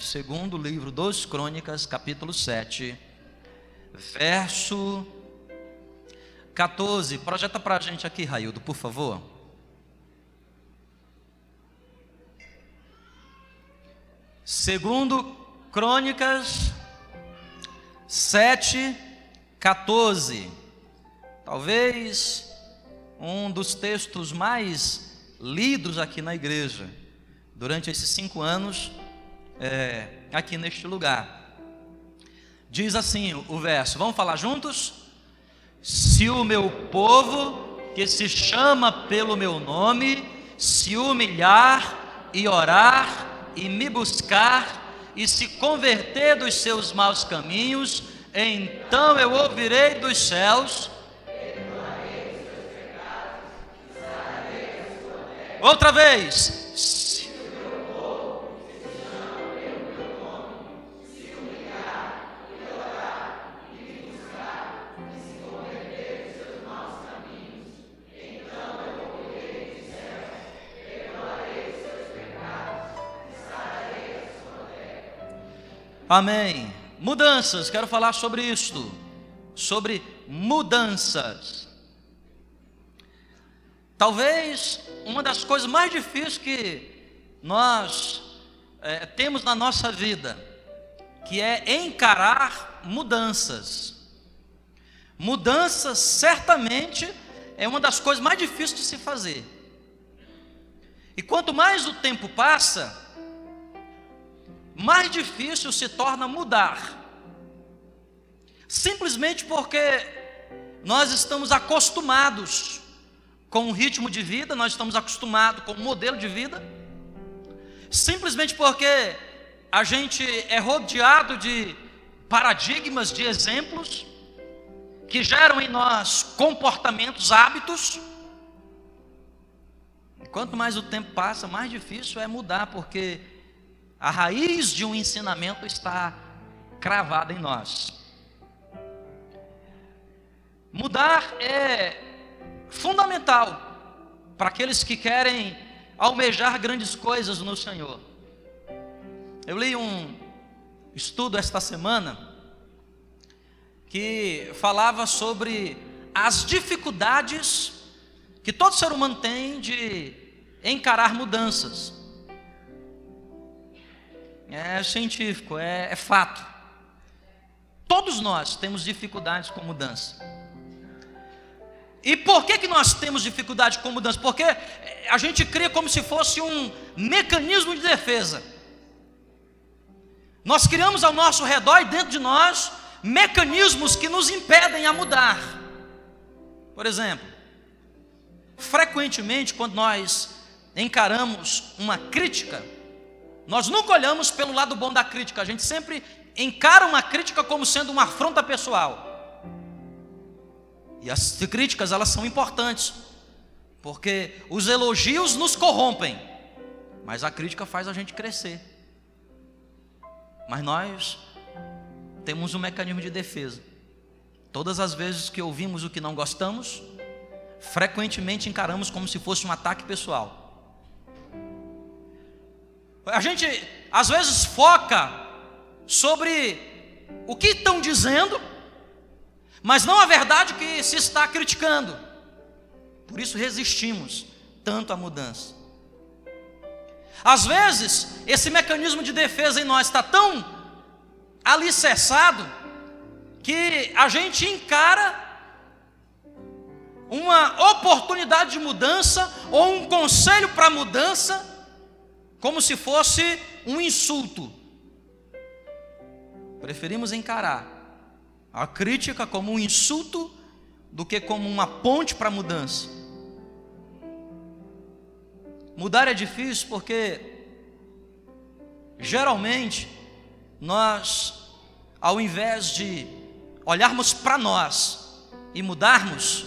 Segundo livro dos Crônicas, capítulo 7, verso 14. Projeta para a gente aqui, Raildo, por favor. Segundo Crônicas 7, 14. Talvez um dos textos mais lidos aqui na igreja durante esses cinco anos é, aqui neste lugar. Diz assim o verso, vamos falar juntos? Se o meu povo, que se chama pelo meu nome, se humilhar e orar e me buscar e se converter dos seus maus caminhos, então eu ouvirei dos céus. Outra vez, Amém. Mudanças, quero falar sobre isto. Sobre mudanças. Talvez uma das coisas mais difíceis que nós é, temos na nossa vida, que é encarar mudanças. Mudanças certamente é uma das coisas mais difíceis de se fazer. E quanto mais o tempo passa, mais difícil se torna mudar. Simplesmente porque nós estamos acostumados com o ritmo de vida, nós estamos acostumados com o modelo de vida. Simplesmente porque a gente é rodeado de paradigmas, de exemplos que geram em nós comportamentos, hábitos. E quanto mais o tempo passa, mais difícil é mudar, porque a raiz de um ensinamento está cravada em nós. Mudar é fundamental para aqueles que querem almejar grandes coisas no Senhor. Eu li um estudo esta semana que falava sobre as dificuldades que todo ser humano tem de encarar mudanças. É científico, é, é fato. Todos nós temos dificuldades com mudança. E por que, que nós temos dificuldade com mudança? Porque a gente cria como se fosse um mecanismo de defesa. Nós criamos ao nosso redor e dentro de nós mecanismos que nos impedem a mudar. Por exemplo, frequentemente quando nós encaramos uma crítica, nós nunca olhamos pelo lado bom da crítica, a gente sempre encara uma crítica como sendo uma afronta pessoal. E as críticas, elas são importantes, porque os elogios nos corrompem, mas a crítica faz a gente crescer. Mas nós temos um mecanismo de defesa. Todas as vezes que ouvimos o que não gostamos, frequentemente encaramos como se fosse um ataque pessoal. A gente às vezes foca sobre o que estão dizendo, mas não a verdade que se está criticando. Por isso resistimos tanto à mudança. Às vezes, esse mecanismo de defesa em nós está tão alicerçado que a gente encara uma oportunidade de mudança ou um conselho para mudança como se fosse um insulto. Preferimos encarar a crítica como um insulto do que como uma ponte para a mudança. Mudar é difícil porque geralmente nós, ao invés de olharmos para nós e mudarmos,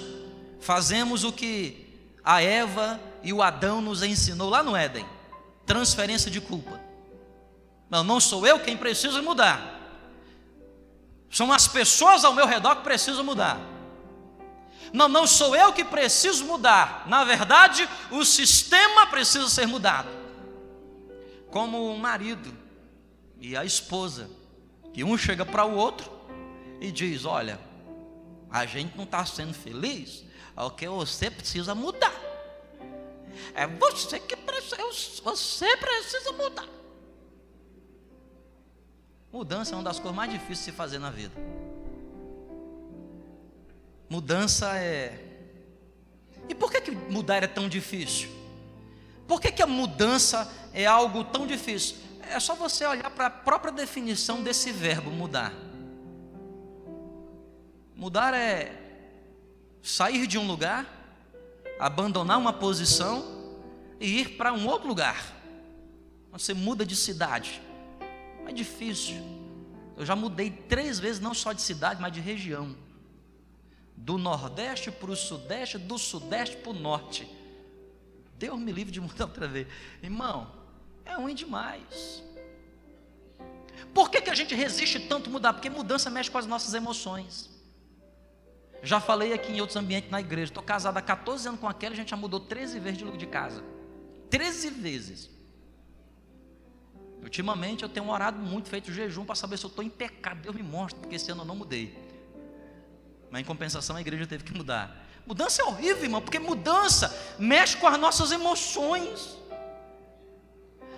fazemos o que a Eva e o Adão nos ensinou lá no Éden transferência de culpa. Não, não sou eu quem precisa mudar. São as pessoas ao meu redor que precisam mudar. Não, não sou eu que preciso mudar. Na verdade, o sistema precisa ser mudado. Como um marido e a esposa. Que um chega para o outro e diz: Olha, a gente não está sendo feliz, é o que você precisa mudar. É você que precisa, você precisa mudar. Mudança é uma das coisas mais difíceis de se fazer na vida. Mudança é. E por que, que mudar é tão difícil? Por que, que a mudança é algo tão difícil? É só você olhar para a própria definição desse verbo mudar. Mudar é sair de um lugar, abandonar uma posição e ir para um outro lugar. Você muda de cidade. É difícil. Eu já mudei três vezes, não só de cidade, mas de região. Do Nordeste para o Sudeste, do Sudeste para o Norte. Deus me livre de mudar outra vez. Irmão, é ruim demais. Por que, que a gente resiste tanto mudar? Porque mudança mexe com as nossas emoções. Já falei aqui em outros ambientes na igreja. Estou casado há 14 anos com aquela, a gente já mudou 13 vezes de casa. 13 vezes. Ultimamente eu tenho orado muito, feito jejum para saber se eu estou em pecado. Deus me mostra, porque esse ano eu não mudei. Mas em compensação a igreja teve que mudar. Mudança é horrível, irmão, porque mudança mexe com as nossas emoções.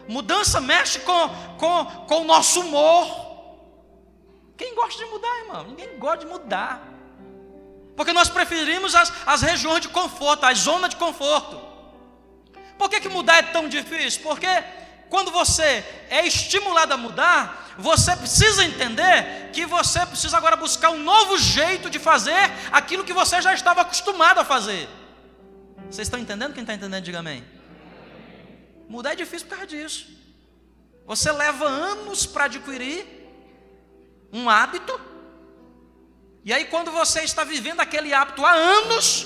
Mudança mexe com, com, com o nosso humor. Quem gosta de mudar, irmão? Ninguém gosta de mudar. Porque nós preferimos as, as regiões de conforto, as zonas de conforto. Por que, que mudar é tão difícil? Porque quando você é estimulado a mudar, você precisa entender que você precisa agora buscar um novo jeito de fazer aquilo que você já estava acostumado a fazer. Vocês estão entendendo? Quem está entendendo, diga amém. Mudar é difícil por causa disso. Você leva anos para adquirir um hábito, e aí, quando você está vivendo aquele hábito há anos,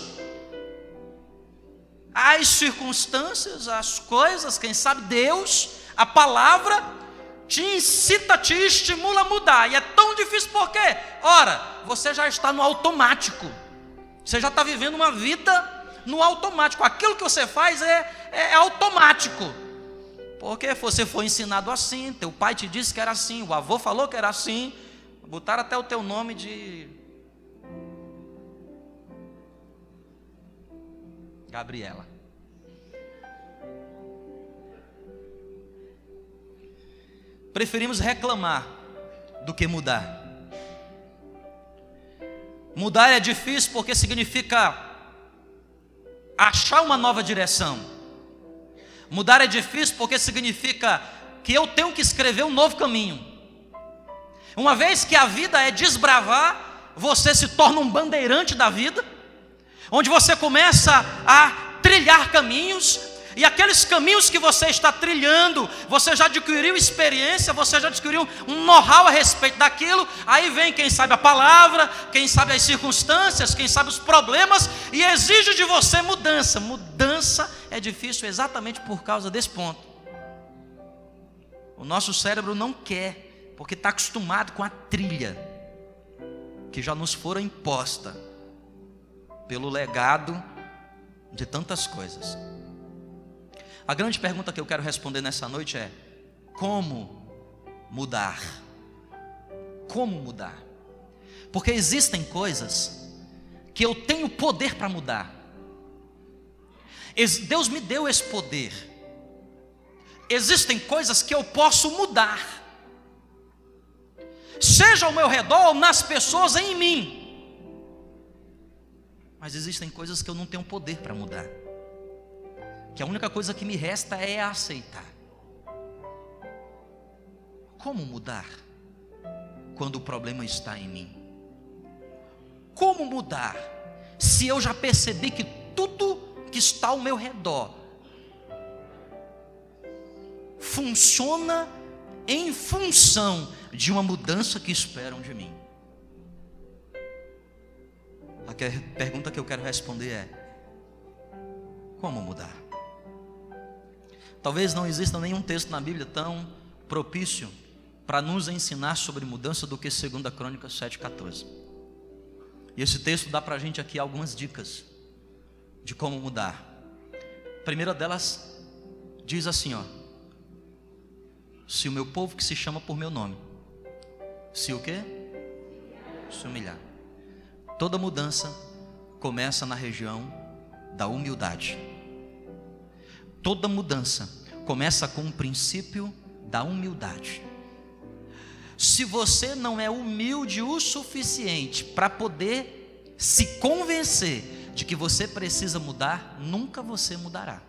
as circunstâncias, as coisas, quem sabe Deus, a palavra, te incita, te estimula a mudar. E é tão difícil por quê? Ora, você já está no automático. Você já está vivendo uma vida no automático. Aquilo que você faz é, é, é automático. Porque você foi ensinado assim, teu pai te disse que era assim, o avô falou que era assim, botaram até o teu nome de Gabriela. Preferimos reclamar do que mudar. Mudar é difícil porque significa achar uma nova direção. Mudar é difícil porque significa que eu tenho que escrever um novo caminho. Uma vez que a vida é desbravar, você se torna um bandeirante da vida onde você começa a trilhar caminhos, e aqueles caminhos que você está trilhando, você já adquiriu experiência, você já adquiriu um know-how a respeito daquilo. Aí vem quem sabe a palavra, quem sabe as circunstâncias, quem sabe os problemas, e exige de você mudança. Mudança é difícil exatamente por causa desse ponto. O nosso cérebro não quer, porque está acostumado com a trilha que já nos fora imposta pelo legado de tantas coisas. A grande pergunta que eu quero responder nessa noite é: como mudar? Como mudar? Porque existem coisas que eu tenho poder para mudar. Deus me deu esse poder. Existem coisas que eu posso mudar, seja ao meu redor ou nas pessoas em mim. Mas existem coisas que eu não tenho poder para mudar. Que a única coisa que me resta é aceitar. Como mudar quando o problema está em mim? Como mudar se eu já percebi que tudo que está ao meu redor funciona em função de uma mudança que esperam de mim? A pergunta que eu quero responder é: como mudar? Talvez não exista nenhum texto na Bíblia tão propício para nos ensinar sobre mudança do que 2 Crônicas 7,14. E esse texto dá para a gente aqui algumas dicas de como mudar. A primeira delas diz assim: ó, se o meu povo que se chama por meu nome, se o quê? Se humilhar. Toda mudança começa na região da humildade. Toda mudança começa com o princípio da humildade. Se você não é humilde o suficiente para poder se convencer de que você precisa mudar, nunca você mudará.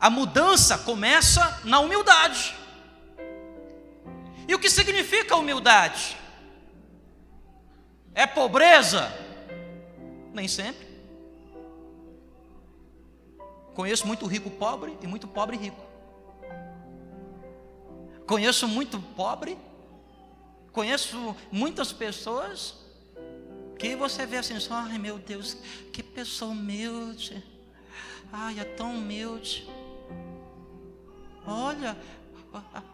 A mudança começa na humildade. E o que significa humildade? É pobreza? Nem sempre. Conheço muito rico pobre e muito pobre rico. Conheço muito pobre, conheço muitas pessoas que você vê assim, só, ai meu Deus, que pessoa humilde. Ai, é tão humilde. Olha,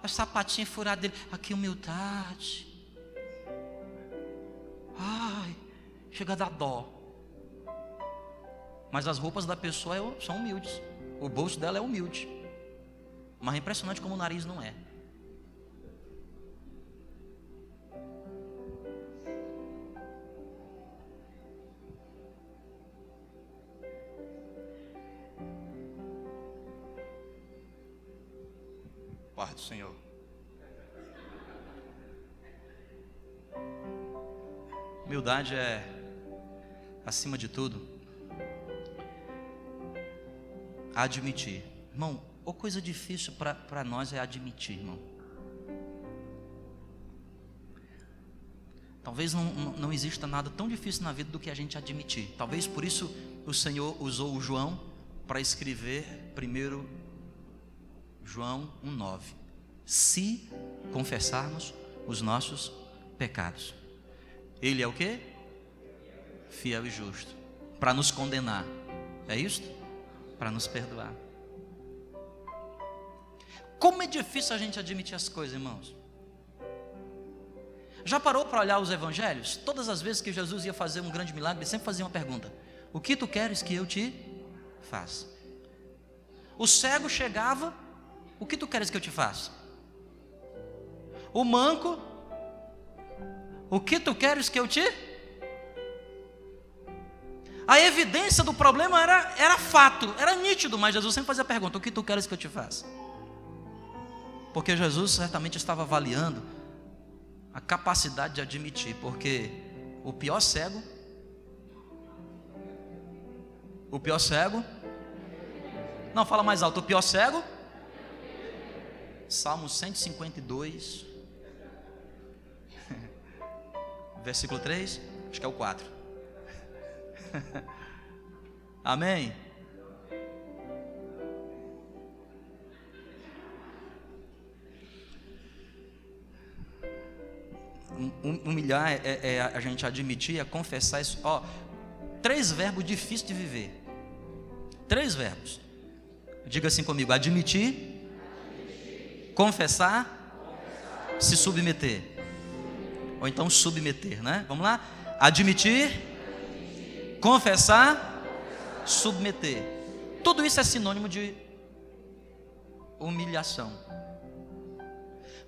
a, sapatinha furada dele. Aqui, humildade. Ai, chega a dar dó. Mas as roupas da pessoa é são humildes. O bolso dela é humilde. Mas é impressionante como o nariz não é. Senhor. Humildade é, acima de tudo, admitir. Irmão, ou coisa difícil para nós é admitir, irmão. Talvez não, não exista nada tão difícil na vida do que a gente admitir. Talvez por isso o Senhor usou o João para escrever primeiro João 1,9. Se confessarmos os nossos pecados, Ele é o que? Fiel e justo, para nos condenar. É isso? Para nos perdoar. Como é difícil a gente admitir as coisas, irmãos. Já parou para olhar os evangelhos? Todas as vezes que Jesus ia fazer um grande milagre, ele sempre fazia uma pergunta: O que tu queres que eu te faça? O cego chegava o que tu queres que eu te faça? O manco, o que tu queres que eu te? A evidência do problema era, era fato, era nítido, mas Jesus sempre fazia a pergunta: o que tu queres que eu te faça? Porque Jesus certamente estava avaliando a capacidade de admitir, porque o pior cego, o pior cego, não fala mais alto, o pior cego Salmo 152, versículo 3, acho que é o 4. Amém? Humilhar é, é, é, a gente admitir, é confessar isso. Ó, três verbos difíceis de viver. Três verbos. Diga assim comigo: admitir, confessar, confessar. se submeter. Ou então submeter, né? Vamos lá? Admitir, confessar, submeter. Tudo isso é sinônimo de humilhação.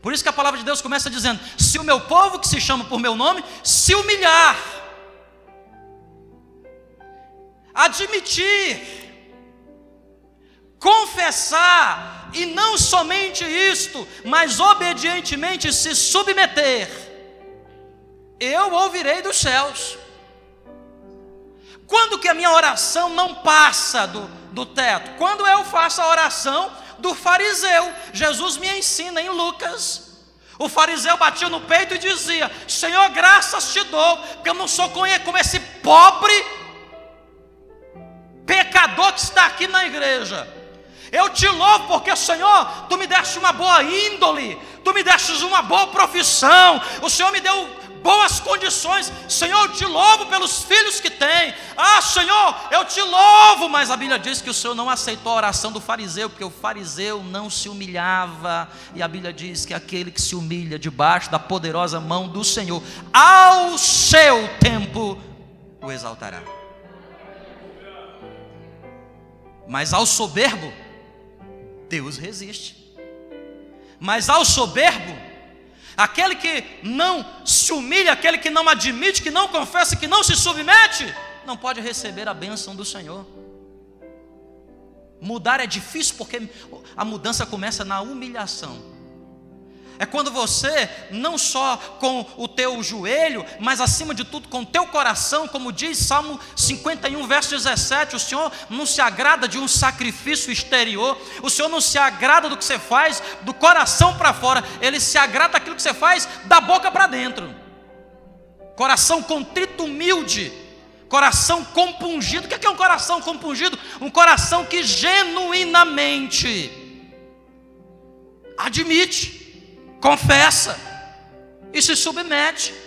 Por isso que a palavra de Deus começa dizendo: Se o meu povo que se chama por meu nome se humilhar, admitir, confessar, e não somente isto, mas obedientemente se submeter, eu ouvirei dos céus. Quando que a minha oração não passa do, do teto? Quando eu faço a oração do fariseu. Jesus me ensina em Lucas. O fariseu batia no peito e dizia: Senhor, graças te dou, porque eu não sou como esse pobre pecador que está aqui na igreja. Eu te louvo porque, Senhor, tu me deste uma boa índole, tu me deste uma boa profissão, o Senhor me deu boas condições. Senhor, eu te louvo pelos filhos que tem. Ah, Senhor, eu te louvo. Mas a Bíblia diz que o Senhor não aceitou a oração do fariseu, porque o fariseu não se humilhava. E a Bíblia diz que aquele que se humilha debaixo da poderosa mão do Senhor, ao seu tempo o exaltará. Mas ao soberbo, Deus resiste. Mas ao soberbo, aquele que não se humilha, aquele que não admite, que não confessa, que não se submete, não pode receber a bênção do Senhor. Mudar é difícil porque a mudança começa na humilhação. É quando você, não só com o teu joelho, mas acima de tudo com o teu coração, como diz Salmo 51, verso 17: o Senhor não se agrada de um sacrifício exterior, o Senhor não se agrada do que você faz do coração para fora, Ele se agrada daquilo que você faz da boca para dentro. Coração contrito, humilde, coração compungido. O que é um coração compungido? Um coração que genuinamente admite confessa e se submete.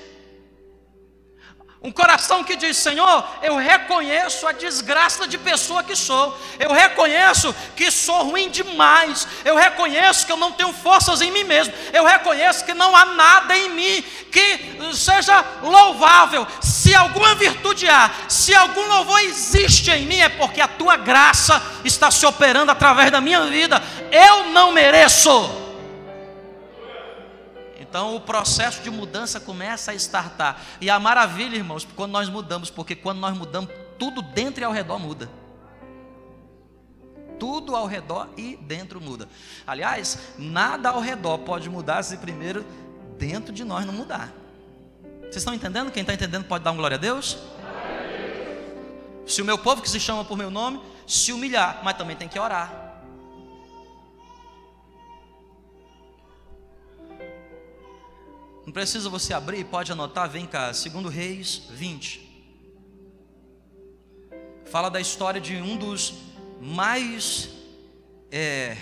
Um coração que diz: Senhor, eu reconheço a desgraça de pessoa que sou, eu reconheço que sou ruim demais, eu reconheço que eu não tenho forças em mim mesmo, eu reconheço que não há nada em mim que seja louvável. Se alguma virtude há, se algum louvor existe em mim, é porque a tua graça está se operando através da minha vida, eu não mereço. Então o processo de mudança começa a startar. E a maravilha, irmãos, quando nós mudamos, porque quando nós mudamos, tudo dentro e ao redor muda. Tudo ao redor e dentro muda. Aliás, nada ao redor pode mudar se primeiro dentro de nós não mudar. Vocês estão entendendo? Quem está entendendo pode dar glória a Deus? Se o meu povo que se chama por meu nome se humilhar, mas também tem que orar. Não precisa você abrir, pode anotar, vem cá, segundo Reis 20. Fala da história de um dos mais, é,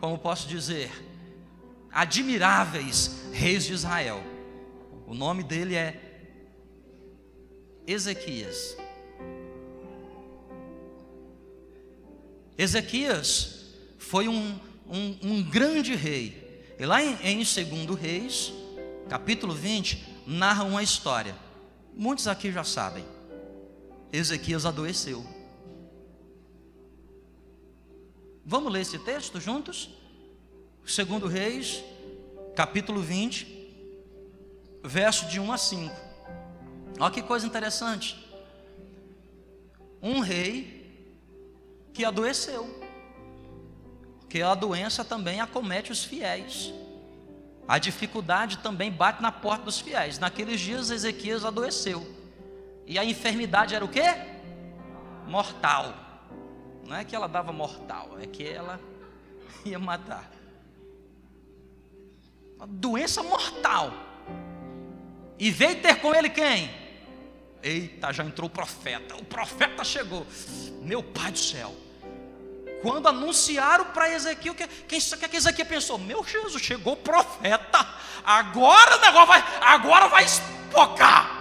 como posso dizer, admiráveis reis de Israel. O nome dele é Ezequias. Ezequias foi um, um, um grande rei. E lá em, em Segundo Reis, capítulo 20, narra uma história. Muitos aqui já sabem. Ezequias adoeceu. Vamos ler esse texto juntos? Segundo Reis, capítulo 20, verso de 1 a 5. Olha que coisa interessante. Um rei que adoeceu. Porque a doença também acomete os fiéis. A dificuldade também bate na porta dos fiéis. Naqueles dias Ezequias adoeceu. E a enfermidade era o quê? Mortal. Não é que ela dava mortal, é que ela ia matar. Uma doença mortal. E veio ter com ele quem? Eita, já entrou o profeta. O profeta chegou. Meu pai do céu. Quando anunciaram para Ezequiel, quem, quem, que, que Ezequiel pensou? Meu Jesus, chegou o profeta, agora o negócio vai, agora vai espocar.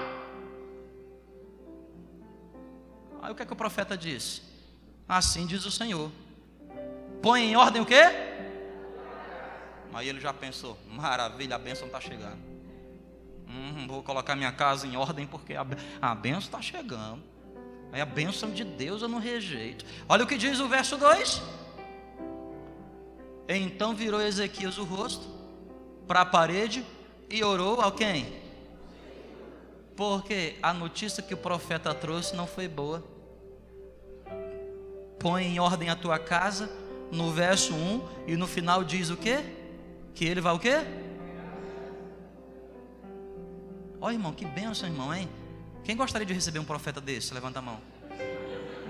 Aí o que é que o profeta disse? Assim diz o Senhor. Põe em ordem o quê? Aí ele já pensou, maravilha, a bênção está chegando. Hum, vou colocar minha casa em ordem porque a, a bênção está chegando. Aí a bênção de Deus eu não rejeito. Olha o que diz o verso 2. Então virou Ezequias o rosto para a parede e orou a quem? Porque a notícia que o profeta trouxe não foi boa. Põe em ordem a tua casa, no verso 1, e no final diz o quê? Que ele vai o quê? Olha, irmão, que benção, irmão, hein? Quem gostaria de receber um profeta desse? Levanta a mão.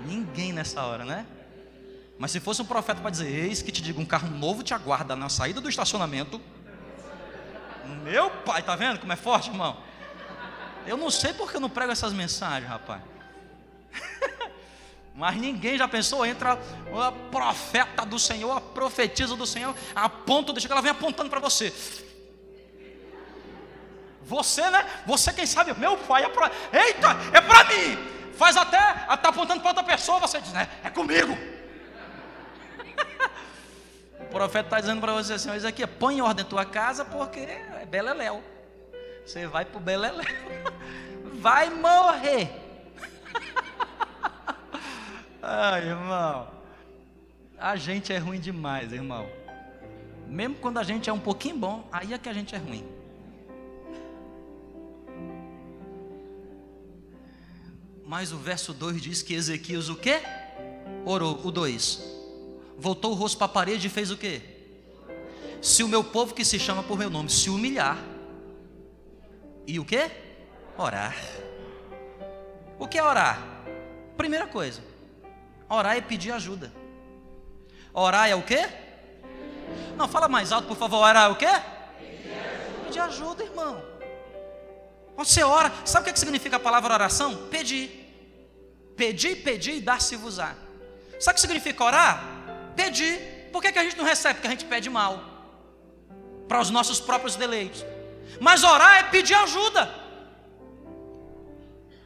Ninguém nessa hora, né? Mas se fosse um profeta para dizer, eis que te digo, um carro novo te aguarda na saída do estacionamento. Meu pai, tá vendo como é forte, irmão? Eu não sei porque eu não prego essas mensagens, rapaz. Mas ninguém já pensou, entra a profeta do Senhor, a profetisa do Senhor, a ponto, deixa que ela vem apontando para você. Você, né? Você, quem sabe, meu pai é para. Eita, é para mim. Faz até, está apontando para outra pessoa, você diz, né? É comigo. o profeta está dizendo para você assim: isso aqui, põe em ordem tua casa, porque é beleléu. Você vai para o beleléu. Vai morrer. Ai, irmão. A gente é ruim demais, irmão. Mesmo quando a gente é um pouquinho bom, aí é que a gente é ruim. Mas o verso 2 diz que Ezequias o quê? Orou. O 2. Voltou o rosto para a parede e fez o quê? Se o meu povo que se chama por meu nome se humilhar. E o quê? Orar. O que é orar? Primeira coisa. Orar é pedir ajuda. Orar é o quê? Não, fala mais alto, por favor. Orar é o quê? Pedir ajuda, irmão. Você ora, sabe o que significa a palavra oração? Pedir. Pedir, pedir e dar-se-vos-á. Sabe o que significa orar? Pedir. Por que, que a gente não recebe? Porque a gente pede mal. Para os nossos próprios deleites. Mas orar é pedir ajuda.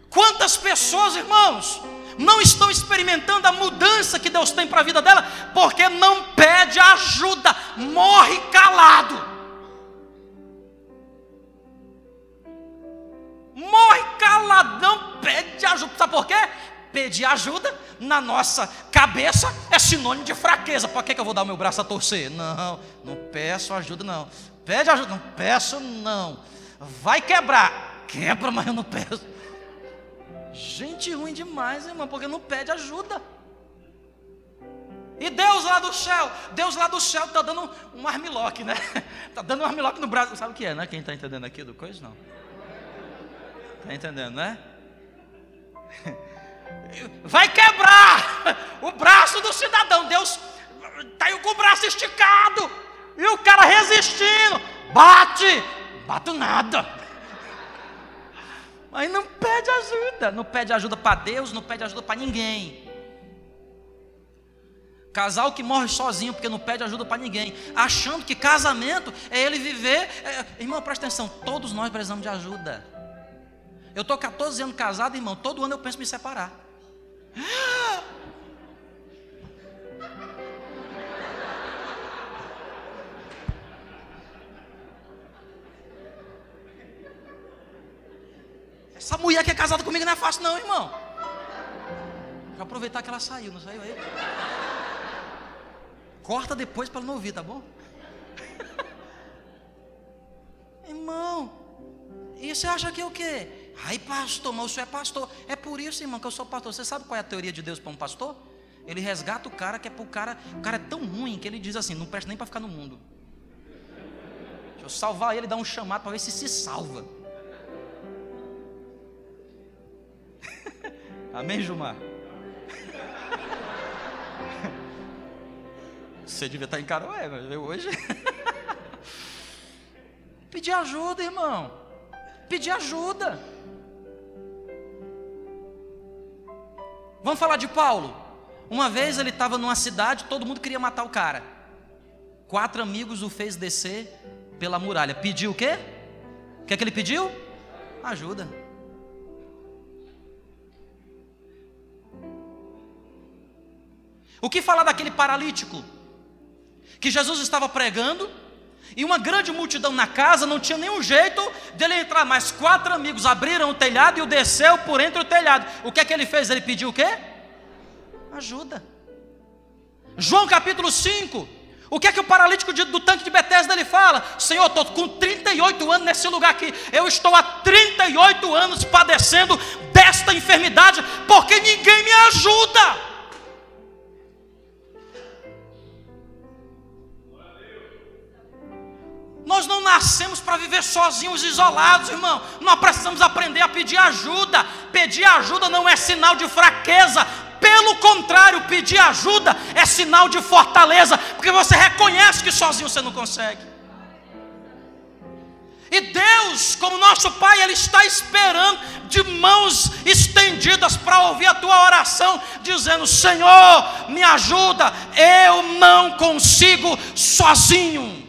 Quantas pessoas, irmãos, não estão experimentando a mudança que Deus tem para a vida dela, porque não pede ajuda, morre calado. Morre calado, não pede ajuda. Sabe por quê? Pedir ajuda na nossa cabeça é sinônimo de fraqueza. Por que, que eu vou dar o meu braço a torcer? Não, não peço ajuda, não. Pede ajuda, não peço, não. Vai quebrar. Quebra, mas eu não peço. Gente ruim demais, irmão, porque não pede ajuda. E Deus lá do céu, Deus lá do céu está dando um armiloque, né? Está dando um armiloque no braço. Sabe o que é, né? Quem está entendendo aqui do coisa, não? Está entendendo, né? Vai quebrar o braço do cidadão. Deus está com o braço esticado. E o cara resistindo. Bate. Bato nada. Mas não pede ajuda, não pede ajuda para Deus, não pede ajuda para ninguém. Casal que morre sozinho porque não pede ajuda para ninguém, achando que casamento é ele viver. É... Irmão, presta atenção, todos nós precisamos de ajuda. Eu estou 14 anos casado, irmão, todo ano eu penso em me separar. Essa mulher que é casada comigo não é fácil, não, irmão. Vou aproveitar que ela saiu, não saiu aí? Corta depois para não ouvir, tá bom? irmão, e você acha que é o quê? Ai, pastor, mas o senhor é pastor. É por isso, irmão, que eu sou pastor. Você sabe qual é a teoria de Deus para um pastor? Ele resgata o cara que é para o cara. O cara é tão ruim que ele diz assim: não presta nem para ficar no mundo. Deixa eu salvar ele, dar um chamado para ver se se salva. Amém, Gilmar? Você devia estar em Caroé, mas hoje. Pedir ajuda, irmão. Pedir ajuda. Vamos falar de Paulo. Uma vez ele estava numa cidade, todo mundo queria matar o cara. Quatro amigos o fez descer pela muralha. Pediu o quê? O que é que ele pediu? Ajuda. O que falar daquele paralítico? Que Jesus estava pregando e uma grande multidão na casa, não tinha nenhum jeito dele entrar, mas quatro amigos abriram o telhado e o desceu por entre o telhado. O que é que ele fez? Ele pediu o quê? Ajuda. João capítulo 5. O que é que o paralítico do tanque de Betesda ele fala? Senhor, estou com 38 anos nesse lugar aqui. Eu estou há 38 anos padecendo desta enfermidade, porque ninguém me ajuda. Nascemos para viver sozinhos, isolados, irmão. Nós precisamos aprender a pedir ajuda. Pedir ajuda não é sinal de fraqueza. Pelo contrário, pedir ajuda é sinal de fortaleza, porque você reconhece que sozinho você não consegue. E Deus, como nosso Pai, Ele está esperando de mãos estendidas para ouvir a tua oração, dizendo: Senhor, me ajuda, eu não consigo sozinho.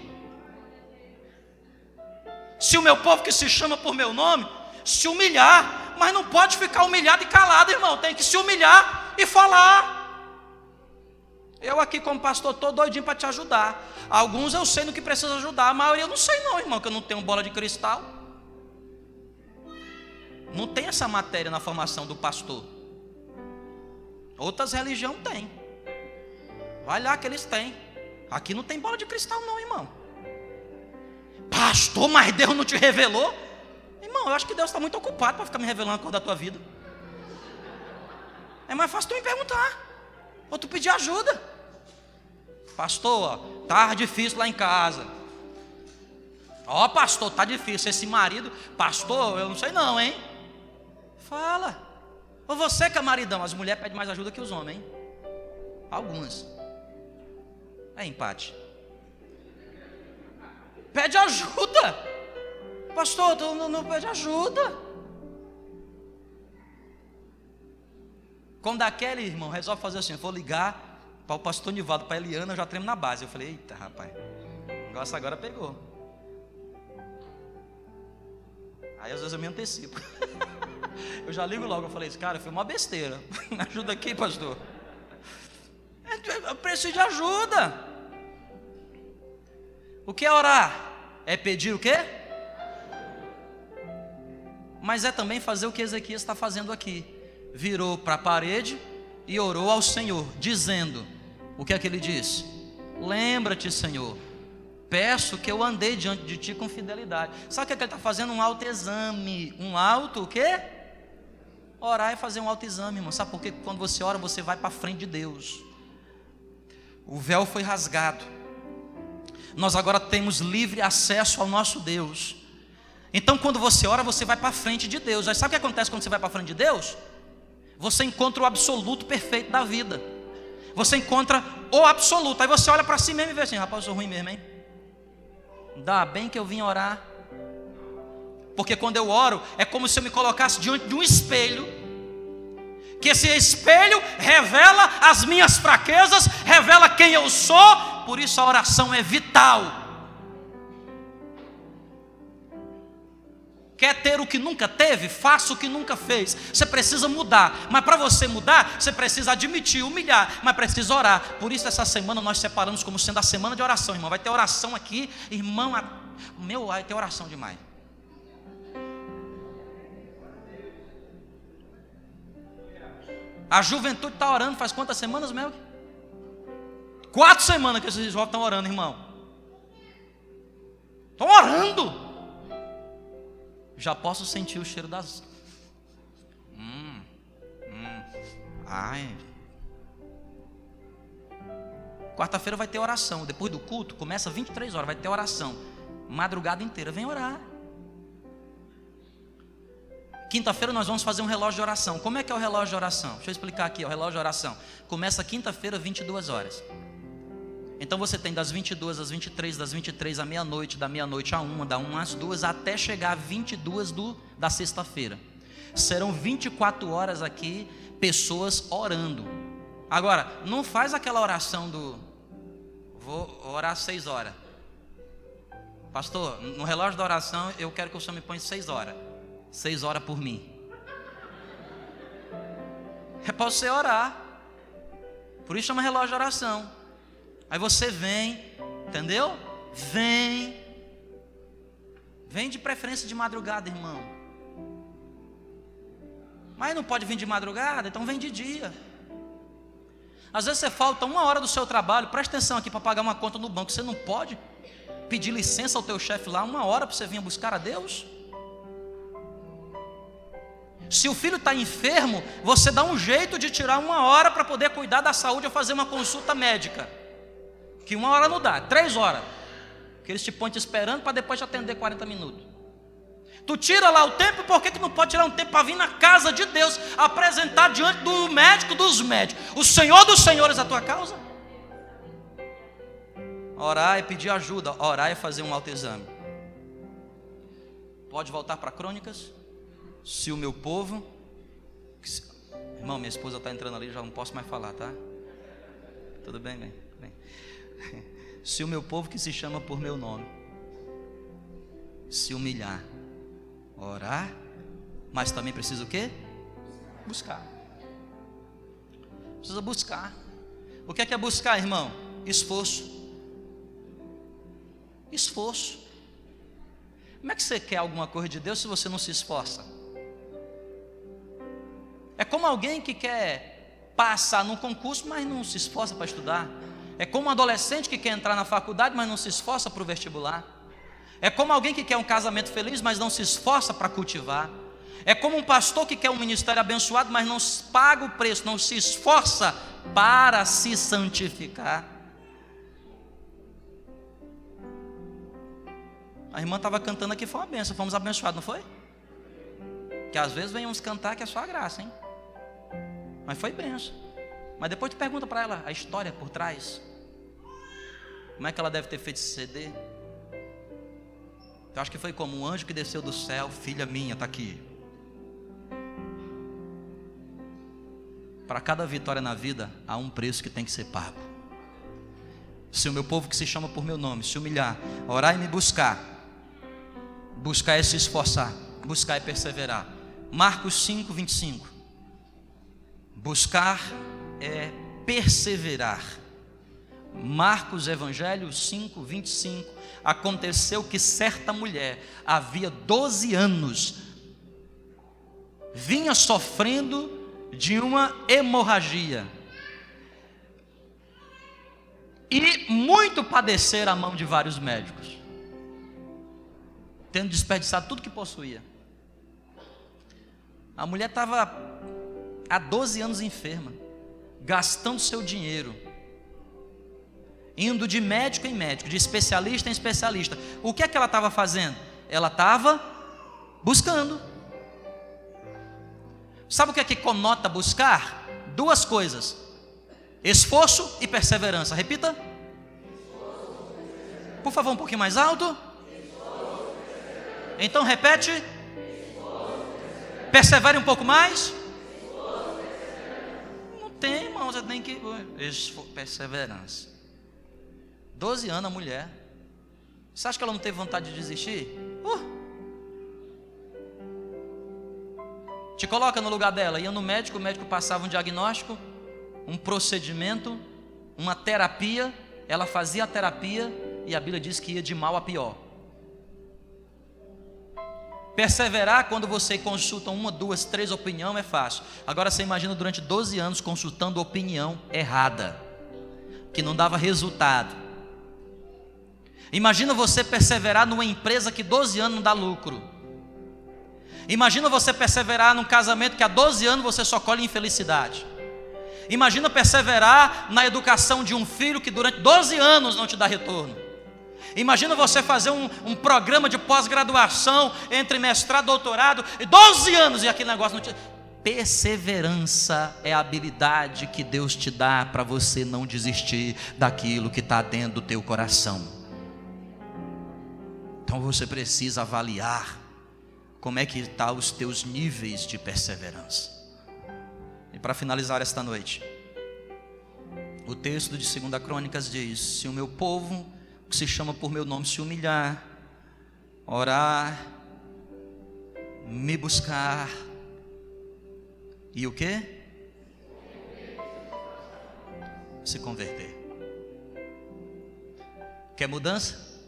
Se o meu povo que se chama por meu nome se humilhar, mas não pode ficar humilhado e calado, irmão, tem que se humilhar e falar. Eu aqui como pastor estou doidinho para te ajudar. Alguns eu sei no que precisa ajudar, a maioria eu não sei não, irmão, que eu não tenho bola de cristal. Não tem essa matéria na formação do pastor. Outras religiões têm. Vai lá que eles têm. Aqui não tem bola de cristal, não, irmão. Pastor, mas Deus não te revelou? Irmão, eu acho que Deus está muito ocupado para ficar me revelando a cor da tua vida. É mais fácil tu me perguntar. Ou tu pedir ajuda. Pastor, tá difícil lá em casa. Ó, pastor, tá difícil. Esse marido, pastor, eu não sei não, hein? Fala. Ou você que é maridão, as mulheres pedem mais ajuda que os homens, hein? Algumas. É empate. Pede ajuda. Pastor, tu não, não pede ajuda. Quando aquele irmão resolve fazer assim, vou ligar para o pastor Nivaldo, para a Eliana, eu já tremo na base. Eu falei, eita rapaz, o negócio agora pegou. Aí às vezes eu me antecipo. eu já ligo logo, eu falei, cara, foi uma besteira. Me ajuda aqui, pastor. Eu preciso de ajuda. O que é orar? É pedir o quê? Mas é também fazer o que Ezequias está fazendo aqui. Virou para a parede e orou ao Senhor, dizendo: O que é que ele disse? Lembra-te, Senhor, peço que eu andei diante de ti com fidelidade. Sabe o que, é que ele está fazendo? Um autoexame. Um auto o quê? Orar é fazer um autoexame, irmão. Sabe por quê? Quando você ora, você vai para frente de Deus. O véu foi rasgado. Nós agora temos livre acesso ao nosso Deus. Então, quando você ora, você vai para frente de Deus. Aí sabe o que acontece quando você vai para frente de Deus? Você encontra o absoluto perfeito da vida. Você encontra o absoluto. Aí você olha para si mesmo e vê assim: rapaz, eu sou ruim mesmo, hein? Dá bem que eu vim orar. Porque quando eu oro, é como se eu me colocasse diante de um espelho que esse espelho revela as minhas fraquezas, revela quem eu sou, por isso a oração é vital. Quer ter o que nunca teve? Faça o que nunca fez. Você precisa mudar, mas para você mudar, você precisa admitir, humilhar, mas precisa orar. Por isso, essa semana nós separamos como sendo a semana de oração, irmão. Vai ter oração aqui, irmão. Meu, vai ter oração demais. A juventude está orando faz quantas semanas, Mel? Quatro semanas que esses jovens estão orando, irmão. Estão orando. Já posso sentir o cheiro das. Hum, hum. Ai. Quarta-feira vai ter oração. Depois do culto, começa 23 horas, vai ter oração. Madrugada inteira, vem orar. Quinta-feira nós vamos fazer um relógio de oração. Como é que é o relógio de oração? Deixa eu explicar aqui, o relógio de oração. Começa quinta-feira, 22 horas. Então você tem das 22 às 23, das 23 à meia-noite, da meia-noite à uma, da uma às duas, até chegar às 22 do, da sexta-feira. Serão 24 horas aqui, pessoas orando. Agora, não faz aquela oração do vou orar seis horas. Pastor, no relógio da oração eu quero que o senhor me ponha seis horas seis horas por mim. É para você orar. Por isso chama relógio de oração. Aí você vem, entendeu? Vem. Vem de preferência de madrugada, irmão. Mas não pode vir de madrugada, então vem de dia. Às vezes você falta uma hora do seu trabalho, presta atenção aqui para pagar uma conta no banco. Você não pode pedir licença ao teu chefe lá uma hora para você vir buscar a Deus? Se o filho está enfermo, você dá um jeito de tirar uma hora para poder cuidar da saúde ou fazer uma consulta médica. Que uma hora não dá, três horas. Que eles te põem te esperando para depois te atender 40 minutos. Tu tira lá o tempo, por que, que não pode tirar um tempo para vir na casa de Deus, apresentar diante do médico dos médicos, o Senhor dos Senhores a tua causa? Orar é pedir ajuda, orar é fazer um autoexame. Pode voltar para Crônicas? Se o meu povo. Irmão, minha esposa está entrando ali, já não posso mais falar, tá? Tudo bem, bem, bem. Se o meu povo que se chama por meu nome se humilhar, orar, mas também precisa o quê? Buscar. Precisa buscar. O que é que é buscar, irmão? Esforço. Esforço. Como é que você quer alguma coisa de Deus se você não se esforça? É como alguém que quer passar num concurso, mas não se esforça para estudar. É como um adolescente que quer entrar na faculdade, mas não se esforça para o vestibular. É como alguém que quer um casamento feliz, mas não se esforça para cultivar. É como um pastor que quer um ministério abençoado, mas não paga o preço, não se esforça para se santificar. A irmã estava cantando aqui, foi uma benção, fomos abençoados, não foi? Que às vezes vem uns cantar que é só a graça, hein? Mas foi benção. Mas depois tu pergunta para ela a história por trás. Como é que ela deve ter feito esse CD? Eu acho que foi como um anjo que desceu do céu, filha minha, está aqui. Para cada vitória na vida, há um preço que tem que ser pago. Se o meu povo que se chama por meu nome se humilhar, orar e me buscar, buscar é se esforçar, buscar é perseverar. Marcos 5, 25. Buscar é perseverar. Marcos Evangelho 5, 25. Aconteceu que certa mulher, havia 12 anos, vinha sofrendo de uma hemorragia. E muito padecer a mão de vários médicos, tendo desperdiçado tudo que possuía. A mulher estava há 12 anos enferma, gastando seu dinheiro, indo de médico em médico, de especialista em especialista. O que é que ela estava fazendo? Ela estava buscando. Sabe o que é que conota buscar? Duas coisas: esforço e perseverança. Repita. Por favor, um pouquinho mais alto. Então repete. Persevere um pouco mais. Tem, irmão, você tem que. Perseverança. Doze anos a mulher. Você acha que ela não teve vontade de desistir? Uh. Te coloca no lugar dela. Ia no médico, o médico passava um diagnóstico, um procedimento, uma terapia. Ela fazia a terapia e a Bíblia diz que ia de mal a pior. Perseverar quando você consulta uma, duas, três opiniões é fácil. Agora você imagina durante 12 anos consultando opinião errada, que não dava resultado. Imagina você perseverar numa empresa que 12 anos não dá lucro. Imagina você perseverar num casamento que há 12 anos você só colhe infelicidade. Imagina perseverar na educação de um filho que durante 12 anos não te dá retorno. Imagina você fazer um, um programa de pós-graduação entre mestrado e doutorado e 12 anos e aquele negócio não te. Perseverança é a habilidade que Deus te dá para você não desistir daquilo que está dentro do teu coração. Então você precisa avaliar como é que estão tá os teus níveis de perseverança. E para finalizar esta noite, o texto de 2 Crônicas diz: Se o meu povo, que se chama por meu nome, se humilhar, orar, me buscar, e o que? Se converter. Quer mudança?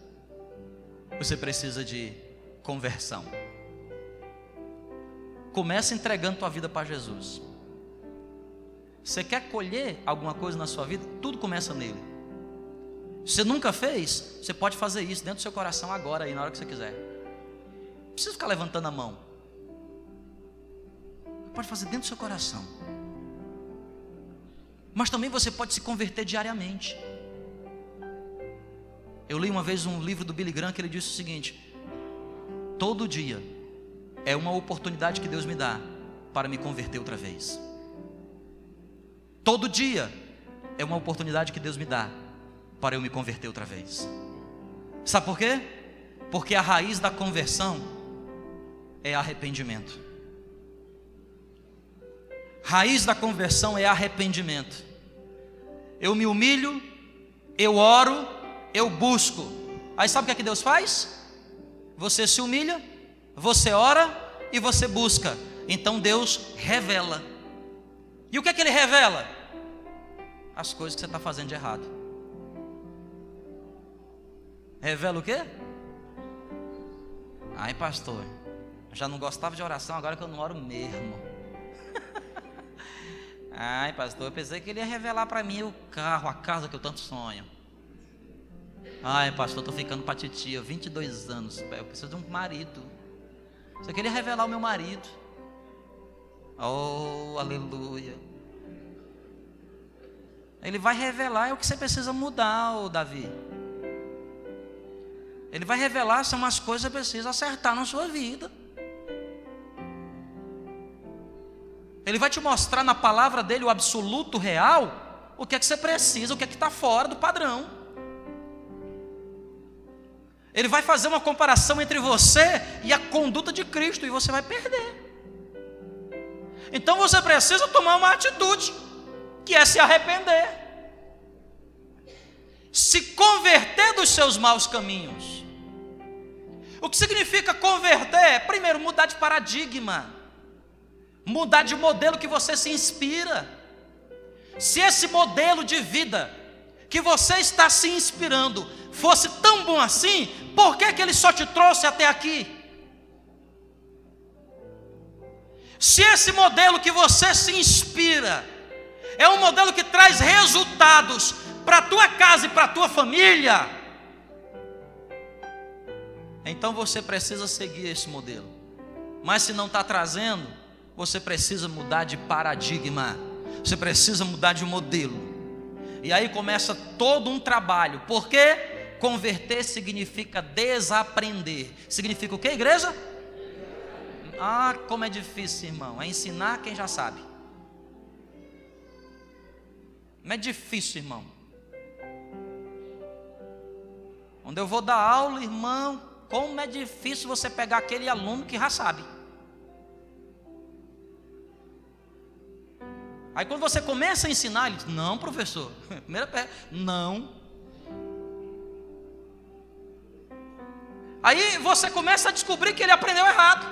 Você precisa de conversão. Começa entregando tua vida para Jesus. Você quer colher alguma coisa na sua vida? Tudo começa nele. Você nunca fez? Você pode fazer isso dentro do seu coração agora, aí, na hora que você quiser. Não precisa ficar levantando a mão. Pode fazer dentro do seu coração. Mas também você pode se converter diariamente. Eu li uma vez um livro do Billy Graham que ele disse o seguinte: todo dia é uma oportunidade que Deus me dá para me converter outra vez. Todo dia é uma oportunidade que Deus me dá para eu me converter outra vez. Sabe por quê? Porque a raiz da conversão é arrependimento. Raiz da conversão é arrependimento. Eu me humilho, eu oro, eu busco. Aí sabe o que é que Deus faz? Você se humilha, você ora e você busca. Então Deus revela. E o que é que Ele revela? As coisas que você está fazendo de errado. Revela o quê? Ai, pastor, já não gostava de oração, agora que eu não oro mesmo. Ai, pastor, eu pensei que ele ia revelar para mim o carro, a casa que eu tanto sonho. Ai, pastor, eu tô ficando para titia, 22 anos. Eu preciso de um marido. Você queria revelar o meu marido. Oh, aleluia. Ele vai revelar é o que você precisa mudar, oh, Davi. Ele vai revelar são as coisas que precisa acertar na sua vida. Ele vai te mostrar na palavra dele o absoluto real, o que é que você precisa, o que é que está fora do padrão. Ele vai fazer uma comparação entre você e a conduta de Cristo, e você vai perder. Então você precisa tomar uma atitude que é se arrepender, se converter dos seus maus caminhos. O que significa converter? Primeiro, mudar de paradigma, mudar de modelo que você se inspira. Se esse modelo de vida que você está se inspirando fosse tão bom assim, por que, que ele só te trouxe até aqui? Se esse modelo que você se inspira é um modelo que traz resultados para a tua casa e para a tua família, então você precisa seguir esse modelo. Mas se não está trazendo, você precisa mudar de paradigma, você precisa mudar de modelo. E aí começa todo um trabalho, porque converter significa desaprender. Significa o que, igreja? Ah, como é difícil, irmão. É ensinar quem já sabe. Não é difícil, irmão. Quando eu vou dar aula, irmão, como é difícil você pegar aquele aluno que já sabe. Aí quando você começa a ensinar, ele diz: Não, professor. Primeira pé, não. Aí você começa a descobrir que ele aprendeu errado.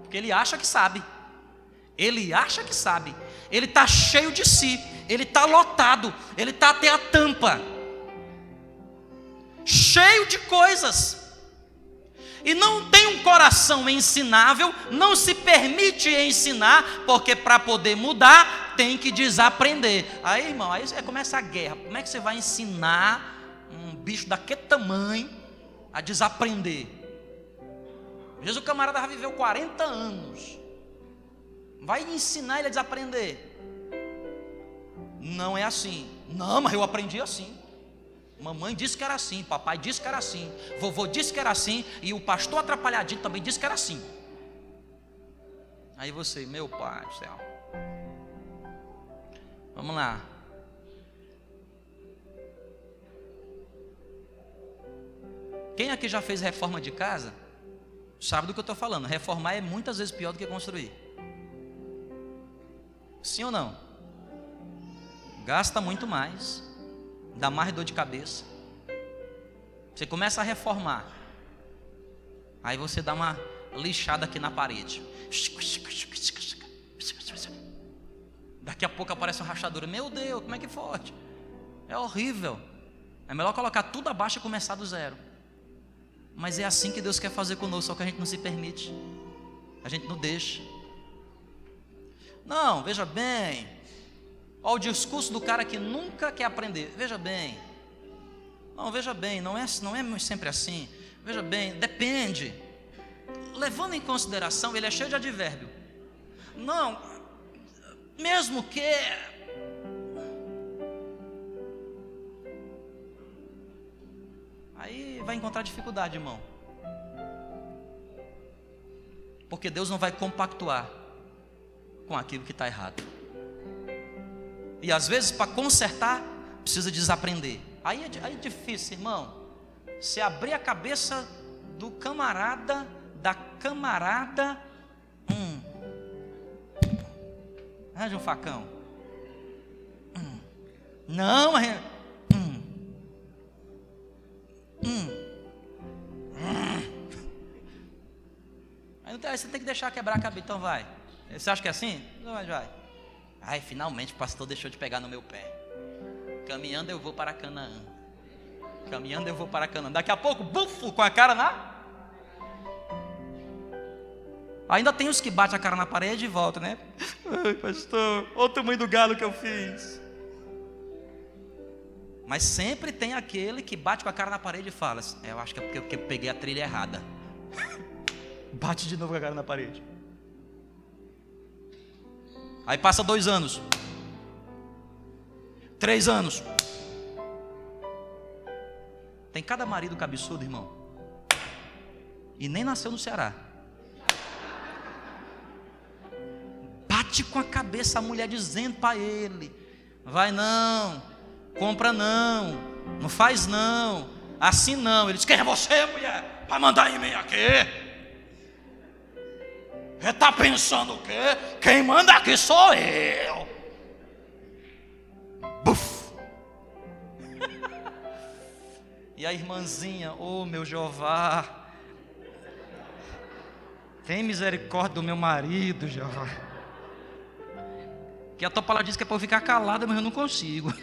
Porque ele acha que sabe. Ele acha que sabe. Ele está cheio de si. Ele está lotado. Ele está até a tampa. Cheio de coisas. E não tem um coração ensinável, não se permite ensinar, porque para poder mudar tem que desaprender. Aí, irmão, aí começa a guerra. Como é que você vai ensinar um bicho daquele tamanho a desaprender? Vezes o camarada já viveu 40 anos. Vai ensinar ele a desaprender. Não é assim. Não, mas eu aprendi assim. Mamãe disse que era assim, papai disse que era assim, vovô disse que era assim, e o pastor atrapalhadinho também disse que era assim. Aí você, meu pai do céu. Vamos lá. Quem aqui já fez reforma de casa? sabe do que eu estou falando. Reformar é muitas vezes pior do que construir. Sim ou não? Gasta muito mais, dá mais dor de cabeça. Você começa a reformar, aí você dá uma lixada aqui na parede. Daqui a pouco aparece uma rachadura. Meu Deus, como é que forte? É horrível. É melhor colocar tudo abaixo e começar do zero. Mas é assim que Deus quer fazer conosco, só que a gente não se permite. A gente não deixa. Não, veja bem. Olha o discurso do cara que nunca quer aprender. Veja bem. Não, veja bem, não é, não é sempre assim. Veja bem, depende. Levando em consideração, ele é cheio de advérbio. Não, mesmo que Aí vai encontrar dificuldade, irmão. Porque Deus não vai compactuar com aquilo que está errado. E às vezes, para consertar, precisa desaprender. Aí é, aí é difícil, irmão. Se abrir a cabeça do camarada, da camarada. Hum. Arranja um facão. Hum. Não, Hum. Aí você tem que deixar quebrar a cabeça. Então vai. Você acha que é assim? Não, mas vai. Ai, finalmente o pastor deixou de pegar no meu pé. Caminhando eu vou para Canaã. Caminhando eu vou para Canaã. Daqui a pouco, bufo, com a cara na. Ainda tem os que batem a cara na parede e voltam, né? Ai, pastor, olha o tamanho do galo que eu fiz. Mas sempre tem aquele que bate com a cara na parede e fala: assim, Eu acho que é porque eu peguei a trilha errada. bate de novo com a cara na parede. Aí passa dois anos, três anos. Tem cada marido cabeçudo, irmão. E nem nasceu no Ceará. Bate com a cabeça a mulher dizendo para ele: Vai não, compra não, não faz não, assim não. Ele diz: Quem é você, mulher? Para mandar em mim aqui? Está pensando o quê? Quem manda aqui sou eu. Buf. e a irmãzinha, oh meu Jeová, tem misericórdia do meu marido, Jeová. Que a tua palavra diz que é para eu ficar calada, mas eu não consigo.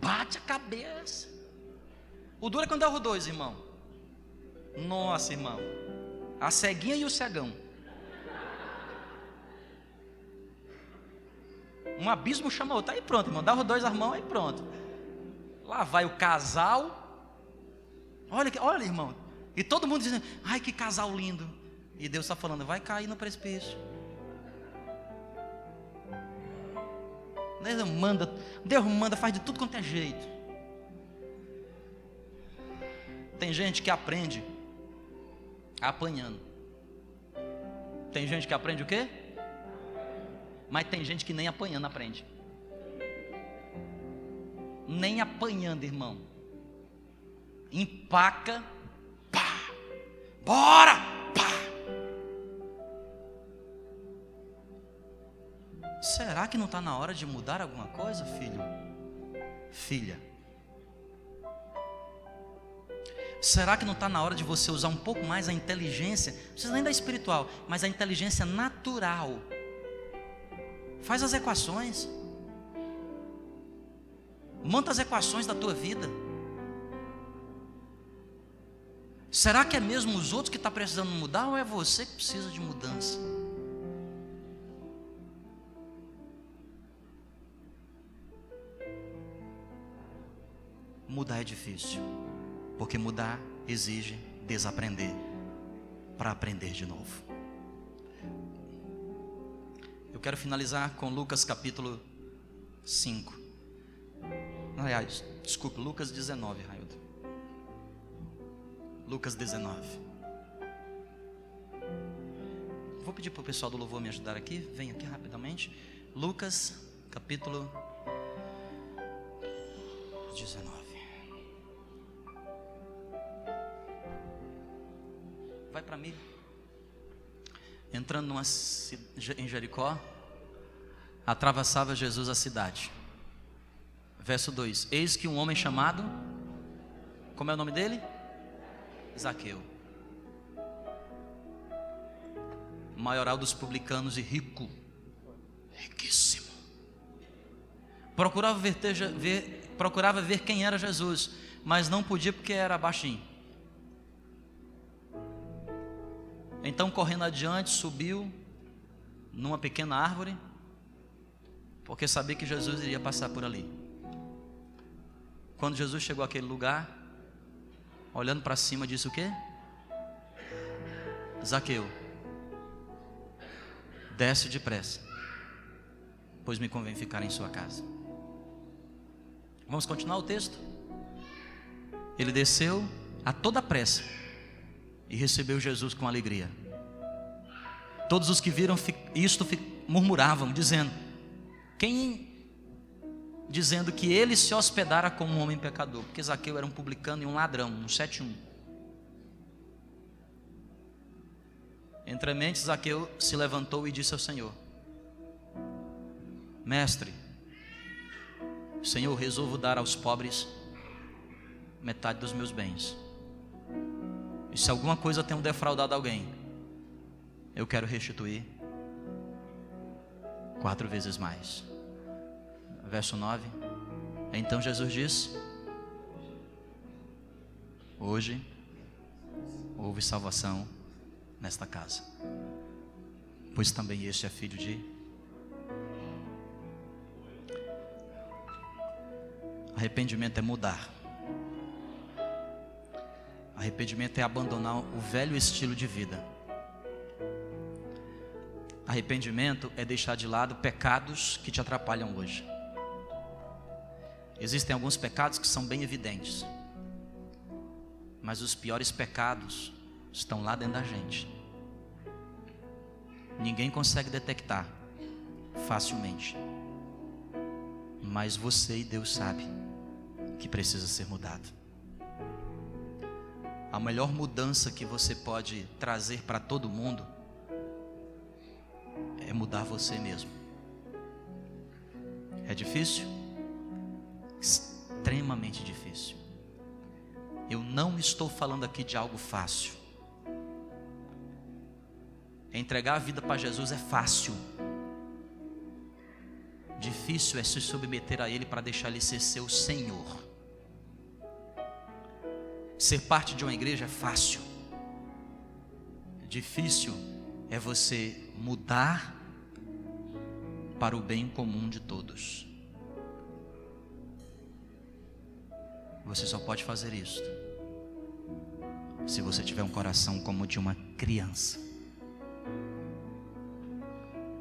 Bate a cabeça. O duro é quando é o dois, irmão. Nossa, irmão. A ceguinha e o cegão. Um abismo chama outro. Aí pronto, irmão. Dá os dois as mãos, aí pronto. Lá vai o casal. Olha, olha, irmão. E todo mundo dizendo: Ai, que casal lindo. E Deus está falando: Vai cair no precipício. Deus manda, Deus manda, faz de tudo quanto é jeito. Tem gente que aprende apanhando. Tem gente que aprende o quê? Mas tem gente que nem apanhando aprende. Nem apanhando, irmão. Empaca, pá, bora, pá. Será que não está na hora de mudar alguma coisa, filho? Filha. Será que não está na hora de você usar um pouco mais a inteligência? Não precisa nem da espiritual, mas a inteligência natural. Faz as equações. Monta as equações da tua vida. Será que é mesmo os outros que estão tá precisando mudar ou é você que precisa de mudança? Mudar é difícil. Porque mudar exige desaprender para aprender de novo. Eu quero finalizar com Lucas capítulo 5. Aliás, desculpe, Lucas 19, Raildo. Lucas 19. Vou pedir para o pessoal do louvor me ajudar aqui. Vem aqui rapidamente. Lucas capítulo 19. Para mim. Entrando numa, em Jericó, atravessava Jesus a cidade. Verso 2: Eis que um homem chamado, como é o nome dele? Zaqueu, maioral dos publicanos e rico, riquíssimo, procurava ver, ver, procurava ver quem era Jesus, mas não podia porque era baixinho. Então, correndo adiante, subiu numa pequena árvore, porque sabia que Jesus iria passar por ali. Quando Jesus chegou àquele lugar, olhando para cima, disse o quê? Zaqueu, desce depressa, pois me convém ficar em sua casa. Vamos continuar o texto? Ele desceu a toda pressa e recebeu Jesus com alegria. Todos os que viram isto murmuravam, dizendo: Quem dizendo que ele se hospedara como um homem pecador, porque Zaqueu era um publicano e um ladrão, um 71. Entre mentes, Zaqueu se levantou e disse ao Senhor: Mestre, Senhor, resolvo dar aos pobres metade dos meus bens. E se alguma coisa tenho defraudado alguém, eu quero restituir quatro vezes mais. Verso 9. Então Jesus diz: Hoje houve salvação nesta casa. Pois também este é filho de. Arrependimento é mudar. Arrependimento é abandonar o velho estilo de vida. Arrependimento é deixar de lado pecados que te atrapalham hoje. Existem alguns pecados que são bem evidentes, mas os piores pecados estão lá dentro da gente. Ninguém consegue detectar facilmente, mas você e Deus sabe que precisa ser mudado. A melhor mudança que você pode trazer para todo mundo é mudar você mesmo. É difícil? Extremamente difícil. Eu não estou falando aqui de algo fácil. Entregar a vida para Jesus é fácil. Difícil é se submeter a Ele para deixar Ele ser seu Senhor. Ser parte de uma igreja é fácil. Difícil é você mudar para o bem comum de todos. Você só pode fazer isso se você tiver um coração como o de uma criança.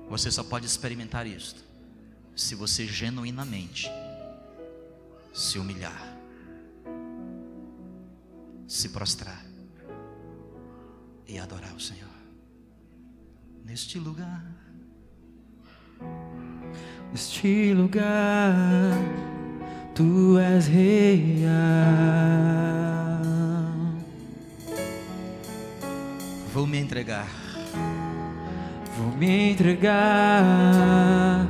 Você só pode experimentar isto se você genuinamente se humilhar, se prostrar e adorar o Senhor neste lugar. Neste lugar, tu és real. Vou me entregar. Vou me entregar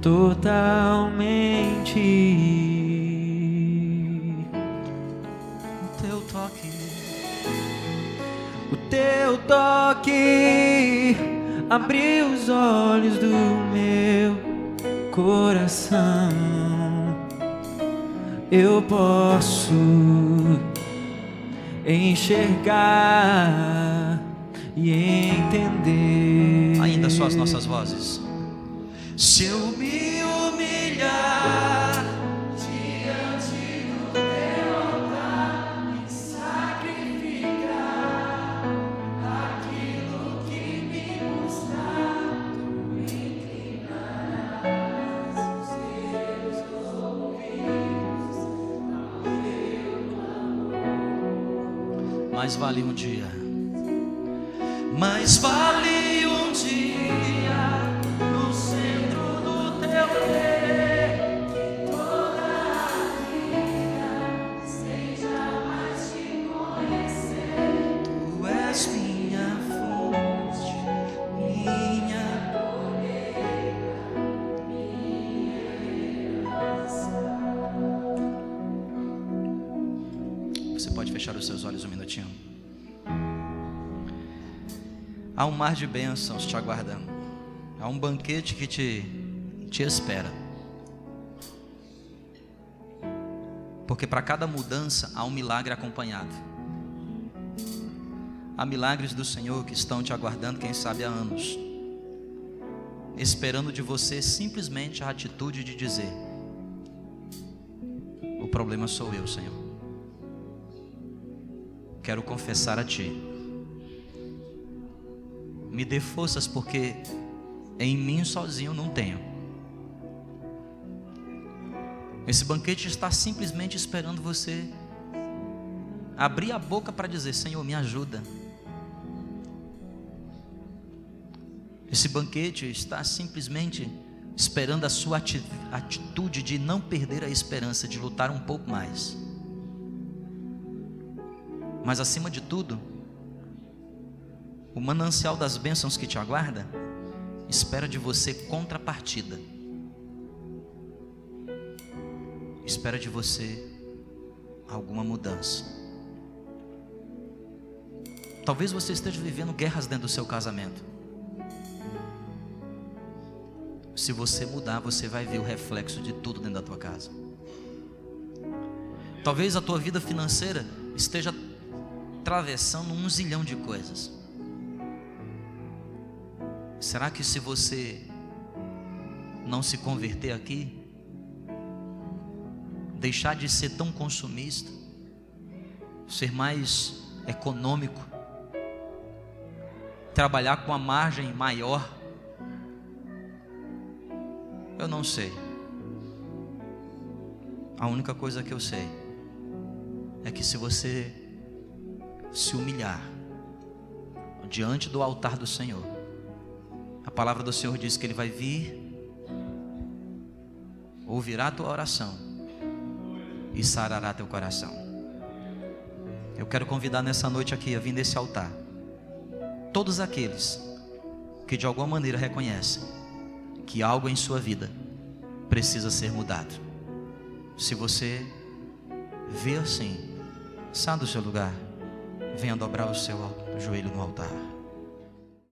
totalmente. Teu toque abriu os olhos do meu coração. Eu posso enxergar e entender. ainda só as nossas vozes. Se eu me Mais vale um dia. Mais vale Um mar de bênçãos te aguardando. Há um banquete que te, te espera. Porque para cada mudança há um milagre acompanhado. Há milagres do Senhor que estão te aguardando, quem sabe há anos. Esperando de você simplesmente a atitude de dizer: O problema sou eu, Senhor. Quero confessar a Ti. Me dê forças, porque em mim sozinho não tenho. Esse banquete está simplesmente esperando você abrir a boca para dizer: Senhor, me ajuda. Esse banquete está simplesmente esperando a sua ati- atitude de não perder a esperança, de lutar um pouco mais. Mas acima de tudo, o manancial das bênçãos que te aguarda espera de você contrapartida. Espera de você alguma mudança. Talvez você esteja vivendo guerras dentro do seu casamento. Se você mudar, você vai ver o reflexo de tudo dentro da tua casa. Talvez a tua vida financeira esteja atravessando um zilhão de coisas. Será que se você não se converter aqui, deixar de ser tão consumista, ser mais econômico, trabalhar com a margem maior, eu não sei. A única coisa que eu sei é que se você se humilhar diante do altar do Senhor, a palavra do Senhor diz que Ele vai vir, ouvirá a tua oração e sarará teu coração. Eu quero convidar nessa noite aqui a vir nesse altar todos aqueles que de alguma maneira reconhecem que algo em sua vida precisa ser mudado. Se você vê assim, sai do seu lugar, venha dobrar o seu joelho no altar.